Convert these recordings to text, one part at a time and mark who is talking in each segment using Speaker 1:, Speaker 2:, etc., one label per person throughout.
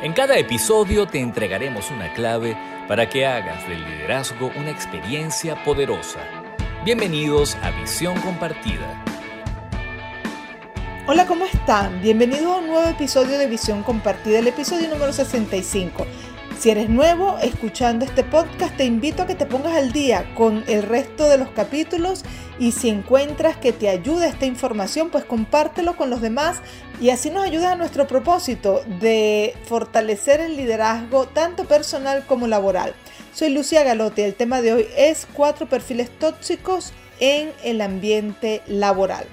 Speaker 1: En cada episodio te entregaremos una clave para que hagas del liderazgo una experiencia poderosa. Bienvenidos a Visión Compartida.
Speaker 2: Hola, ¿cómo están? Bienvenidos a un nuevo episodio de Visión Compartida, el episodio número 65. Si eres nuevo escuchando este podcast, te invito a que te pongas al día con el resto de los capítulos y si encuentras que te ayuda esta información, pues compártelo con los demás y así nos ayuda a nuestro propósito de fortalecer el liderazgo tanto personal como laboral. Soy Lucia Galotti, el tema de hoy es cuatro perfiles tóxicos en el ambiente laboral.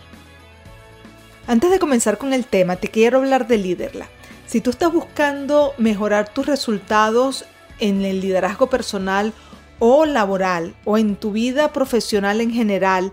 Speaker 2: Antes de comenzar con el tema, te quiero hablar de Liderla. Si tú estás buscando mejorar tus resultados en el liderazgo personal o laboral o en tu vida profesional en general,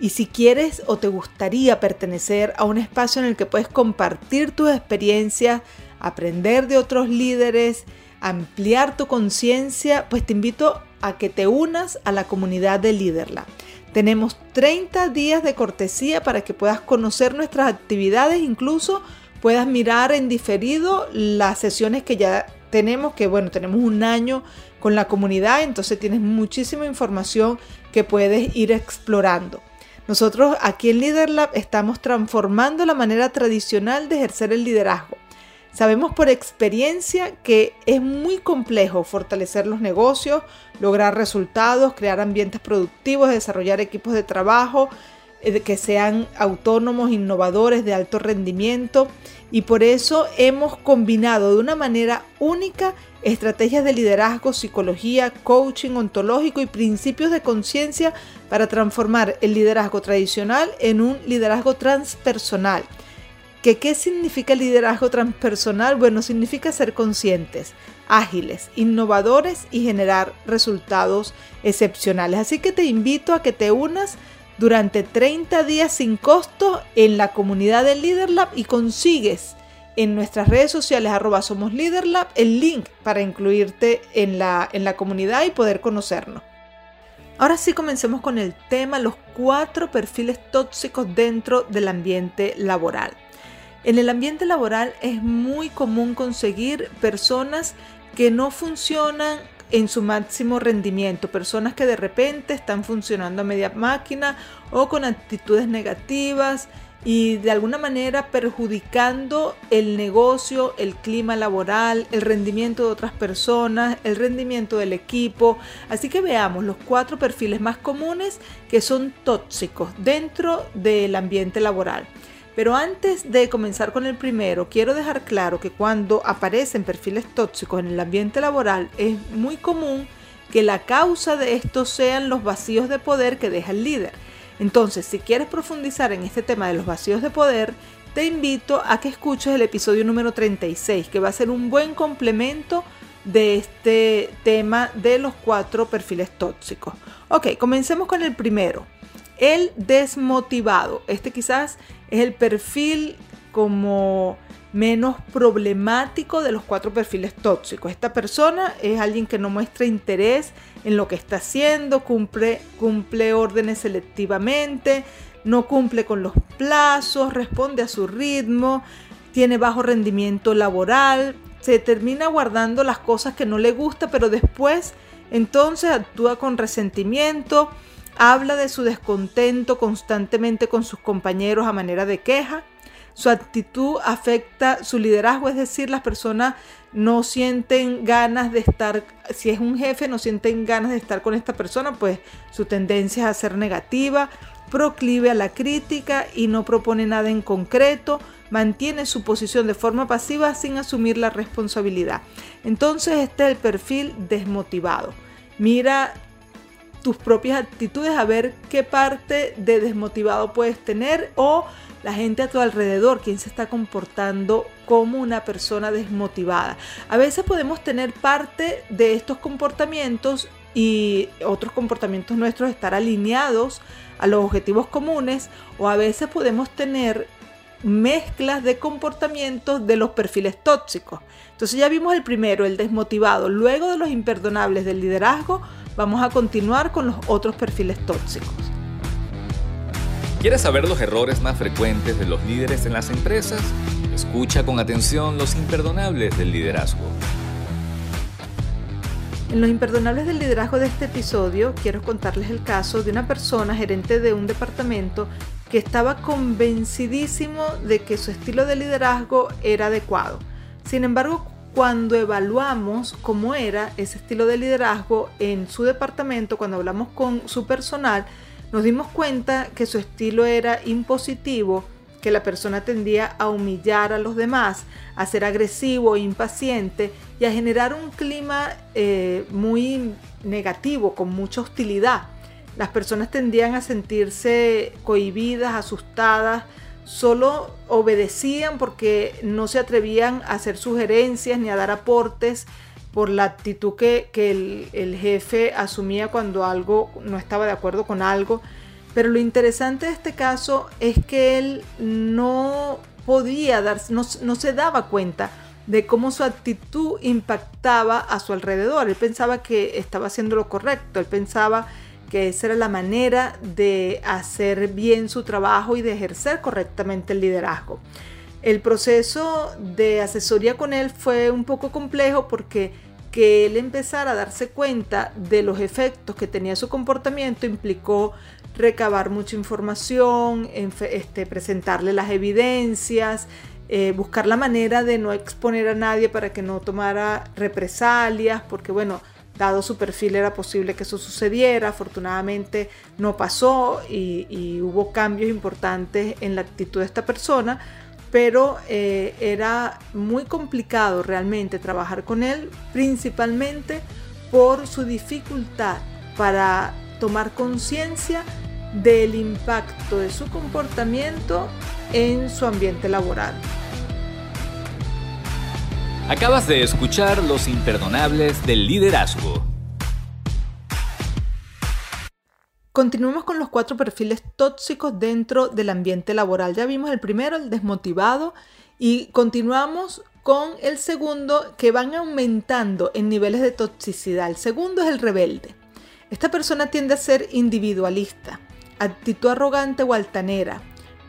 Speaker 2: y si quieres o te gustaría pertenecer a un espacio en el que puedes compartir tus experiencias, aprender de otros líderes, ampliar tu conciencia, pues te invito a que te unas a la comunidad de Liderla. Tenemos 30 días de cortesía para que puedas conocer nuestras actividades, incluso puedas mirar en diferido las sesiones que ya tenemos, que bueno, tenemos un año con la comunidad, entonces tienes muchísima información que puedes ir explorando. Nosotros aquí en LeaderLab estamos transformando la manera tradicional de ejercer el liderazgo. Sabemos por experiencia que es muy complejo fortalecer los negocios, lograr resultados, crear ambientes productivos, desarrollar equipos de trabajo, que sean autónomos, innovadores, de alto rendimiento y por eso hemos combinado de una manera única estrategias de liderazgo, psicología, coaching ontológico y principios de conciencia para transformar el liderazgo tradicional en un liderazgo transpersonal. ¿Que ¿Qué significa liderazgo transpersonal? Bueno, significa ser conscientes, ágiles, innovadores y generar resultados excepcionales. Así que te invito a que te unas durante 30 días sin costo en la comunidad de LeaderLab y consigues en nuestras redes sociales arroba somos LeaderLab el link para incluirte en la, en la comunidad y poder conocernos. Ahora sí comencemos con el tema, los cuatro perfiles tóxicos dentro del ambiente laboral. En el ambiente laboral es muy común conseguir personas que no funcionan en su máximo rendimiento, personas que de repente están funcionando a media máquina o con actitudes negativas y de alguna manera perjudicando el negocio, el clima laboral, el rendimiento de otras personas, el rendimiento del equipo. Así que veamos los cuatro perfiles más comunes que son tóxicos dentro del ambiente laboral. Pero antes de comenzar con el primero, quiero dejar claro que cuando aparecen perfiles tóxicos en el ambiente laboral es muy común que la causa de estos sean los vacíos de poder que deja el líder. Entonces, si quieres profundizar en este tema de los vacíos de poder, te invito a que escuches el episodio número 36, que va a ser un buen complemento de este tema de los cuatro perfiles tóxicos. Ok, comencemos con el primero. El desmotivado. Este quizás es el perfil como menos problemático de los cuatro perfiles tóxicos. Esta persona es alguien que no muestra interés en lo que está haciendo, cumple, cumple órdenes selectivamente, no cumple con los plazos, responde a su ritmo, tiene bajo rendimiento laboral, se termina guardando las cosas que no le gusta, pero después entonces actúa con resentimiento, habla de su descontento constantemente con sus compañeros a manera de queja. Su actitud afecta su liderazgo, es decir, las personas no sienten ganas de estar, si es un jefe, no sienten ganas de estar con esta persona, pues su tendencia es a ser negativa, proclive a la crítica y no propone nada en concreto, mantiene su posición de forma pasiva sin asumir la responsabilidad. Entonces este es el perfil desmotivado. Mira tus propias actitudes, a ver qué parte de desmotivado puedes tener o la gente a tu alrededor, quién se está comportando como una persona desmotivada. A veces podemos tener parte de estos comportamientos y otros comportamientos nuestros estar alineados a los objetivos comunes o a veces podemos tener mezclas de comportamientos de los perfiles tóxicos. Entonces ya vimos el primero, el desmotivado. Luego de los imperdonables del liderazgo, vamos a continuar con los otros perfiles tóxicos.
Speaker 1: ¿Quieres saber los errores más frecuentes de los líderes en las empresas? Escucha con atención los imperdonables del liderazgo.
Speaker 2: En los imperdonables del liderazgo de este episodio quiero contarles el caso de una persona gerente de un departamento que estaba convencidísimo de que su estilo de liderazgo era adecuado. Sin embargo, cuando evaluamos cómo era ese estilo de liderazgo en su departamento, cuando hablamos con su personal, nos dimos cuenta que su estilo era impositivo, que la persona tendía a humillar a los demás, a ser agresivo, impaciente y a generar un clima eh, muy negativo, con mucha hostilidad. Las personas tendían a sentirse cohibidas, asustadas, solo obedecían porque no se atrevían a hacer sugerencias ni a dar aportes por la actitud que, el, jefe asumía cuando algo no estaba de acuerdo con algo. Pero lo interesante de este caso es que él no podía dar, no, no se daba cuenta de cómo su actitud impactaba a su alrededor. Él pensaba que estaba haciendo lo correcto, él pensaba que esa era la manera de hacer bien su trabajo y de ejercer correctamente el liderazgo. El proceso de asesoría con él fue un poco complejo porque que él empezara a darse cuenta de los efectos que tenía su comportamiento implicó recabar mucha información, este, presentarle las evidencias, eh, buscar la manera de no exponer a nadie para que no tomara represalias, porque bueno, dado su perfil era posible que eso sucediera, afortunadamente no pasó y, hubo cambios importantes en la actitud de esta persona, pero eh, era muy complicado realmente trabajar con él, principalmente por su dificultad para tomar conciencia del impacto de su comportamiento en su ambiente laboral.
Speaker 1: Acabas de escuchar Los Imperdonables del Liderazgo.
Speaker 2: Continuemos con los cuatro perfiles tóxicos dentro del ambiente laboral. Ya vimos el primero, el desmotivado, y continuamos con el segundo que van aumentando en niveles de toxicidad. El segundo es el rebelde. Esta persona tiende a ser individualista, actitud arrogante o altanera,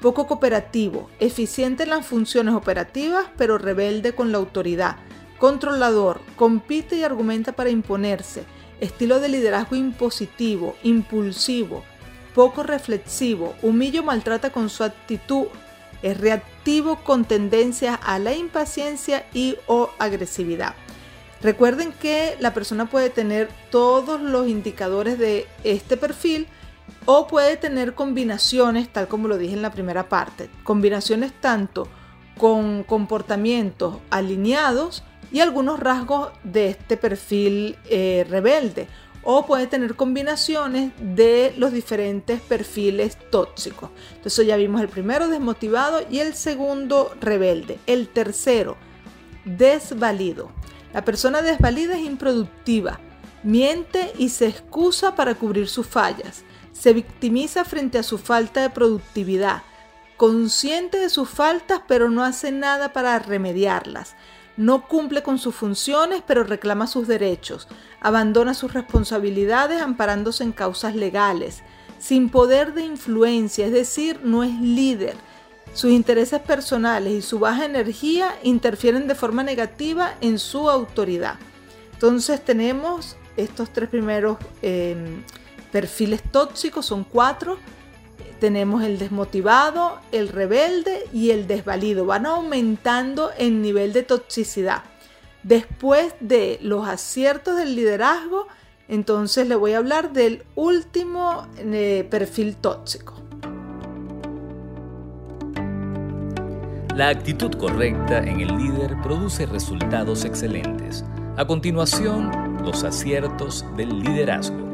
Speaker 2: poco cooperativo, eficiente en las funciones operativas, pero rebelde con la autoridad, controlador, compite y argumenta para imponerse, estilo de liderazgo impositivo, impulsivo, poco reflexivo, humillo maltrata con su actitud, es reactivo con tendencia a la impaciencia y o agresividad. Recuerden que la persona puede tener todos los indicadores de este perfil, o puede tener combinaciones, tal como lo dije en la primera parte, combinaciones tanto con comportamientos alineados y algunos rasgos de este perfil eh, rebelde o puede tener combinaciones de los diferentes perfiles tóxicos. Entonces ya vimos el primero desmotivado y el segundo rebelde. El tercero, desvalido. La persona desvalida es improductiva, miente y se excusa para cubrir sus fallas se victimiza frente a su falta de productividad, consciente de sus faltas pero no hace nada para remediarlas. No cumple con sus funciones pero reclama sus derechos. Abandona sus responsabilidades amparándose en causas legales. Sin poder de influencia, es decir, no es líder. Sus intereses personales y su baja energía interfieren de forma negativa en su autoridad. Entonces tenemos estos tres primeros eh, perfiles tóxicos son cuatro. Tenemos el desmotivado, el rebelde y el desvalido. Van aumentando el nivel de toxicidad. Después de los aciertos del liderazgo, entonces le voy a hablar del último eh, perfil tóxico.
Speaker 1: La actitud correcta en el líder produce resultados excelentes. A continuación, los aciertos del liderazgo.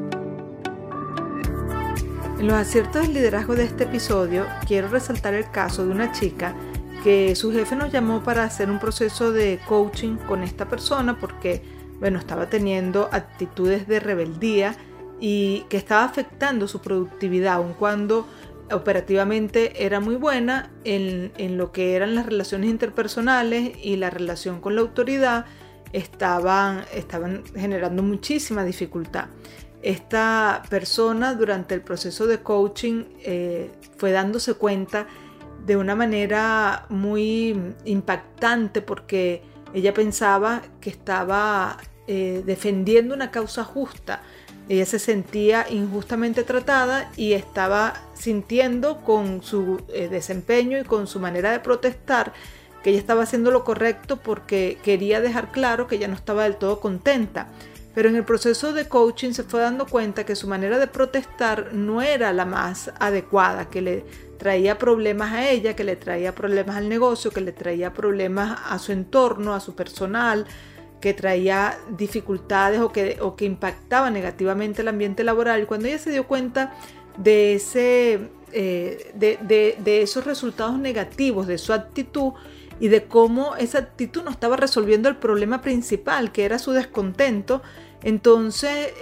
Speaker 2: En los aciertos del liderazgo de este episodio quiero resaltar el caso de una chica que su jefe nos llamó para hacer un proceso de coaching con esta persona porque, bueno, estaba teniendo actitudes de rebeldía y que estaba afectando su productividad, aun cuando operativamente era muy buena en, en, lo que eran las relaciones interpersonales y la relación con la autoridad, estaban, estaban generando muchísima dificultad esta persona durante el proceso de coaching eh, fue dándose cuenta de una manera muy impactante porque ella pensaba que estaba eh, defendiendo una causa justa. Ella se sentía injustamente tratada y estaba sintiendo con su eh, desempeño y con su manera de protestar que ella estaba haciendo lo correcto porque quería dejar claro que ella no estaba del todo contenta. Pero en el proceso de coaching se fue dando cuenta que su manera de protestar no era la más adecuada, que le traía problemas a ella, que le traía problemas al negocio, que le traía problemas a su entorno, a su personal, que traía dificultades o que, o que impactaba negativamente el ambiente laboral. Cuando ella se dio cuenta de, ese, eh, de esos resultados negativos de su actitud, y de cómo esa actitud no estaba resolviendo el problema principal, que era su descontento, entonces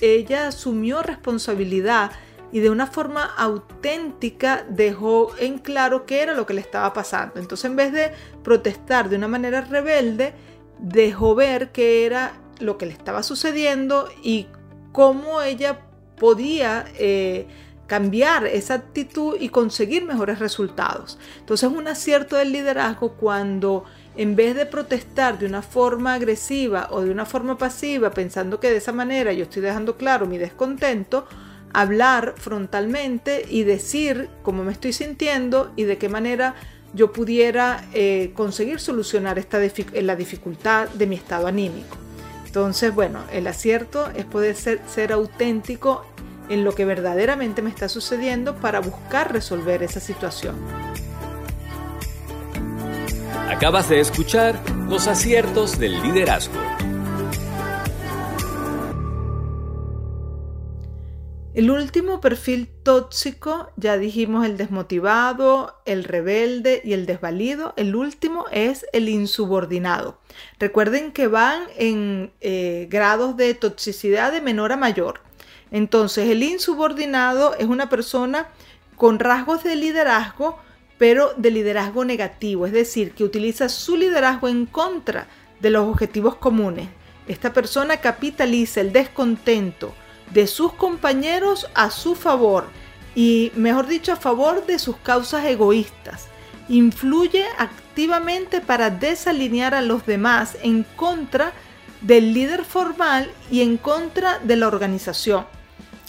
Speaker 2: ella asumió responsabilidad y de una forma auténtica dejó en claro qué era lo que le estaba pasando. Entonces en vez de protestar de una manera rebelde, dejó ver qué era lo que le estaba sucediendo y cómo ella podía eh, cambiar esa actitud y conseguir mejores resultados. Entonces un acierto del liderazgo cuando en vez de protestar de una forma agresiva o de una forma pasiva, pensando que de esa manera yo estoy dejando claro mi descontento, hablar frontalmente y decir cómo me estoy sintiendo y de qué manera yo pudiera eh, conseguir solucionar esta la dificultad de mi estado anímico. Entonces, bueno, el acierto es poder ser auténtico en lo que verdaderamente me está sucediendo para buscar resolver esa situación.
Speaker 1: Acabas de escuchar los aciertos del liderazgo.
Speaker 2: El último perfil tóxico, ya dijimos el desmotivado, el rebelde y el desvalido. El último es el insubordinado. Recuerden que van en eh, grados de toxicidad de menor a mayor. Entonces, el insubordinado es una persona con rasgos de liderazgo, pero de liderazgo negativo, es decir, que utiliza su liderazgo en contra de los objetivos comunes. Esta persona capitaliza el descontento de sus compañeros a su favor y, mejor dicho, a favor de sus causas egoístas. Influye activamente para desalinear a los demás en contra del líder formal y en contra de la organización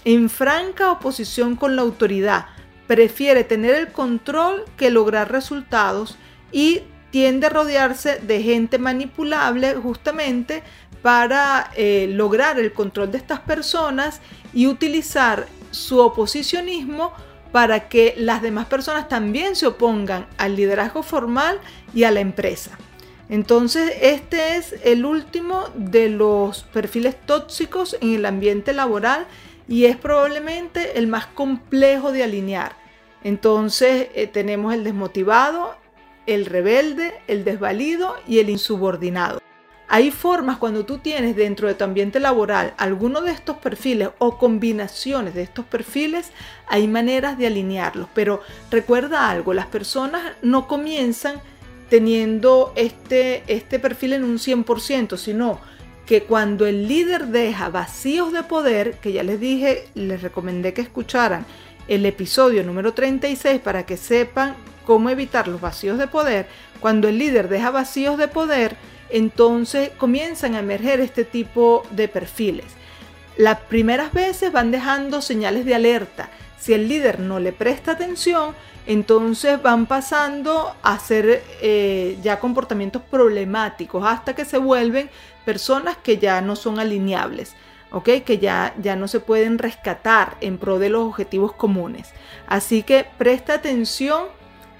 Speaker 2: en franca oposición con la autoridad, prefiere tener el control que lograr resultados y tiende a rodearse de gente manipulable justamente para eh, lograr el control de estas personas y utilizar su oposicionismo para que las demás personas también se opongan al liderazgo formal y a la empresa. Entonces, este es el último de los perfiles tóxicos en el ambiente laboral y es probablemente el más complejo de alinear. Entonces eh, tenemos el desmotivado, el rebelde, el desvalido y el insubordinado. Hay formas cuando tú tienes dentro de tu ambiente laboral alguno de estos perfiles o combinaciones de estos perfiles, hay maneras de alinearlos. Pero recuerda algo, las personas no comienzan teniendo este, este perfil en un 100%, sino que cuando el líder deja vacíos de poder, que ya les dije, les recomendé que escucharan el episodio número 36 para que sepan cómo evitar los vacíos de poder, cuando el líder deja vacíos de poder, entonces comienzan a emerger este tipo de perfiles. Las primeras veces van dejando señales de alerta. Si el líder no le presta atención, entonces van pasando a ser eh, ya comportamientos problemáticos hasta que se vuelven personas que ya no son alineables. que ya, ya no se pueden rescatar en pro de los objetivos comunes. Así que presta atención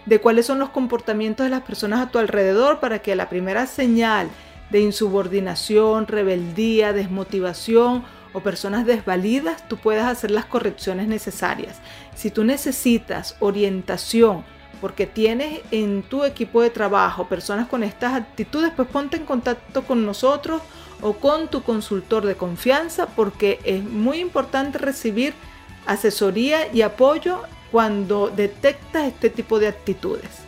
Speaker 2: de cuáles son los comportamientos de las personas a tu alrededor para que la primera señal de insubordinación, rebeldía, desmotivación o personas desvalidas, tú puedas hacer las correcciones necesarias. Si tú necesitas orientación, porque tienes en tu equipo de trabajo personas con estas actitudes, pues ponte en contacto con nosotros o con tu consultor de confianza, porque es muy importante recibir asesoría y apoyo cuando detectas este tipo de actitudes.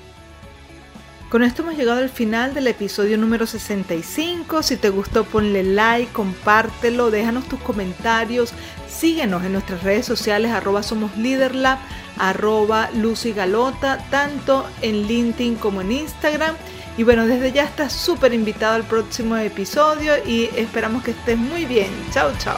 Speaker 2: Con esto hemos llegado al final del episodio número 65. Si te gustó, ponle like, compártelo, déjanos tus comentarios, síguenos en nuestras redes sociales, arroba somos Leaderlab, arroba Lucy Galota, tanto en LinkedIn como en Instagram. Y bueno, desde ya estás súper invitado al próximo episodio y esperamos que estés muy bien. Chao, chao.